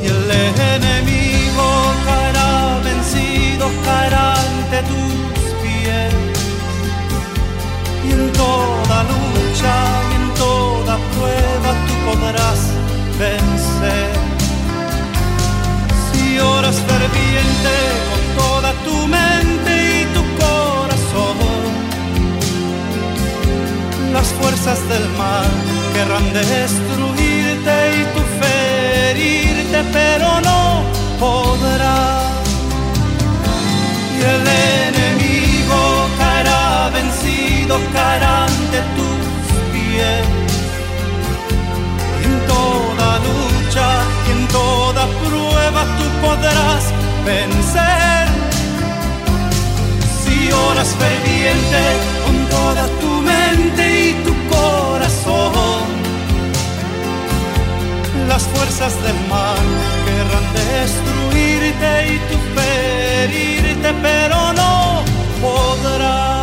Y el enemigo caerá vencido, caerá ante tus pies. Y en toda lucha y en toda prueba tú podrás vencer. Si oras ferviente con toda tu mente, las fuerzas del mal querrán destruirte y tu fe herirte, pero no podrá. Y el enemigo caerá vencido, caerá ante tus pies. En toda lucha en toda prueba tú podrás vencer. Si oras ferviente con toda tu mente, y tu corazón, las fuerzas del mal querrán destruirte y tu ferirte, pero no podrás.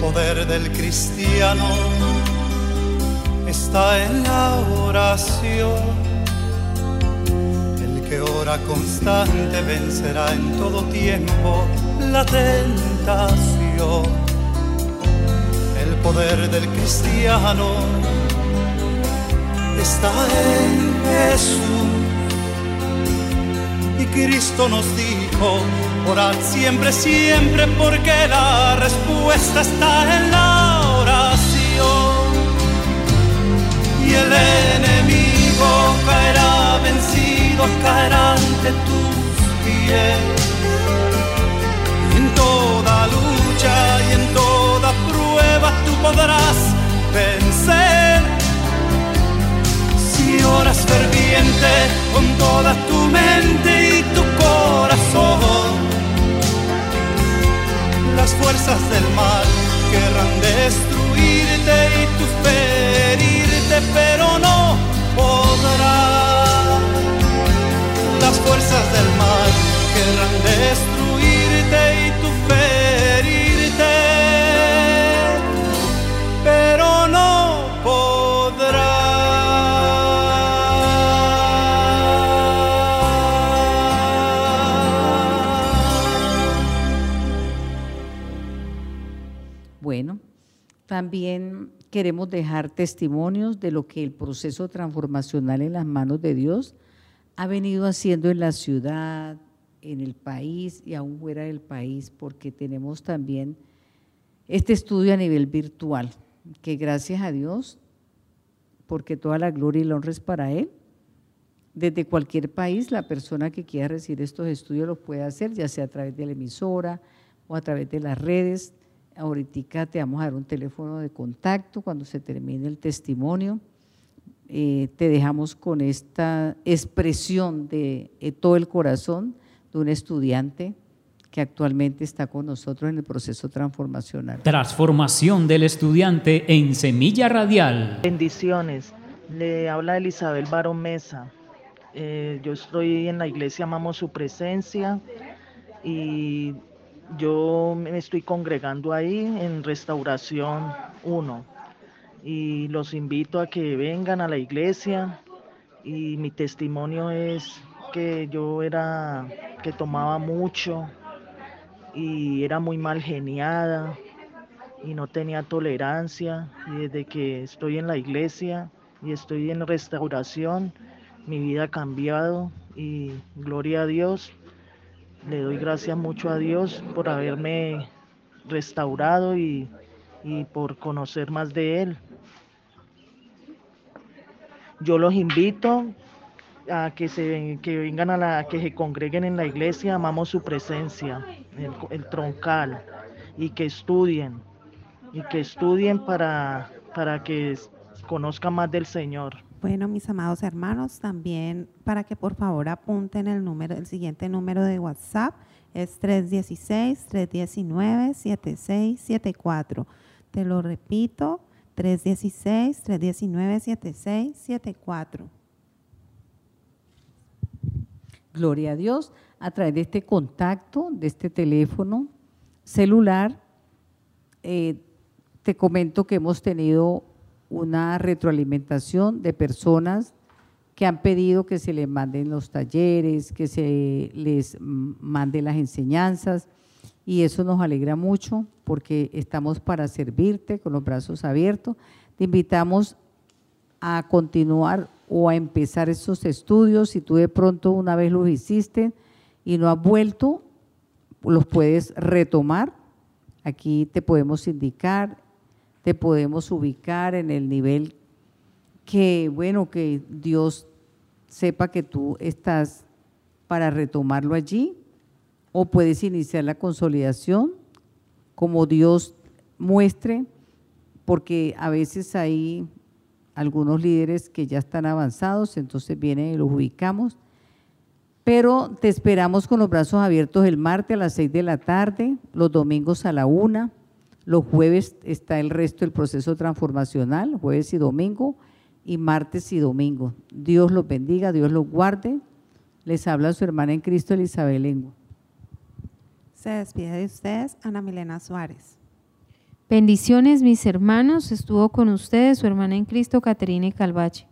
poder del cristiano está en la oración. Ora constante vencerá en todo tiempo la tentación. El poder del cristiano está en Jesús. Y Cristo nos dijo, Orad siempre, siempre, porque la respuesta está en la oración. Y el enemigo caerá vencido, caerá ante tus pies. en toda lucha y en toda prueba tú podrás vencer. Si oras ferviente con toda tu mente y tu corazón las fuerzas del mal querrán destruirte y tu ferirte, pero no podrán. Fuerzas del mal querrán destruirte y tu ferirte, pero no podrán. También queremos dejar testimonios de lo que el proceso transformacional en las manos de Dios ha venido haciendo en la ciudad, en el país y aún fuera del país, porque tenemos también este estudio a nivel virtual, que gracias a Dios, porque toda la gloria y la honra es para Él, desde cualquier país la persona que quiera recibir estos estudios los puede hacer, ya sea a través de la emisora o a través de las redes Ahorita te vamos a dar un teléfono de contacto cuando se termine el testimonio. Eh, te dejamos con esta expresión de eh, todo el corazón de un estudiante que actualmente está con nosotros en el proceso transformacional. Transformación del estudiante en Semilla Radial. Bendiciones. Le habla Elizabeth Barón Mesa. Eh, yo estoy en la iglesia Amamos Su Presencia y yo me estoy congregando ahí en Restauración 1 y los invito a que vengan a la iglesia. Y mi testimonio es que yo era que tomaba mucho y era muy mal geniada y no tenía tolerancia. Y desde que estoy en la iglesia y estoy en restauración mi vida ha cambiado y gloria a Dios. Le doy gracias mucho a Dios por haberme restaurado y, por conocer más de Él. Yo los invito a que se que vengan a la que se congreguen en la iglesia, amamos su presencia, el, troncal, y que estudien, y que estudien para, para que conozcan más del Señor. Bueno, mis amados hermanos, también para que por favor apunten el número, el siguiente número de WhatsApp es 316-319-7674. Te lo repito, 316-319-7674. Gloria a Dios, a través de este contacto, de este teléfono celular, eh, te comento que hemos tenido una retroalimentación de personas que han pedido que se les manden los talleres, que se les manden las enseñanzas y eso nos alegra mucho porque estamos para servirte con los brazos abiertos. Te invitamos a continuar o a empezar estos estudios. Si tú de pronto una vez los hiciste y no has vuelto, los puedes retomar. Aquí te podemos indicar te podemos ubicar en el nivel que, bueno, que Dios sepa que tú estás para retomarlo allí, o puedes iniciar la consolidación como Dios muestre porque a veces hay algunos líderes que ya están avanzados, entonces vienen y los ubicamos. Pero te esperamos con los brazos abiertos el martes a las 6 de la tarde, los domingos a la una, los jueves está el resto del proceso transformacional, jueves y domingo, y martes y domingo. Dios los bendiga, Dios los guarde. Les habla su hermana en Cristo, Elizabeth Lengua. Se despide de ustedes Ana Milena Suárez. Bendiciones, mis hermanos. Estuvo con ustedes su hermana en Cristo, Caterine Calvache.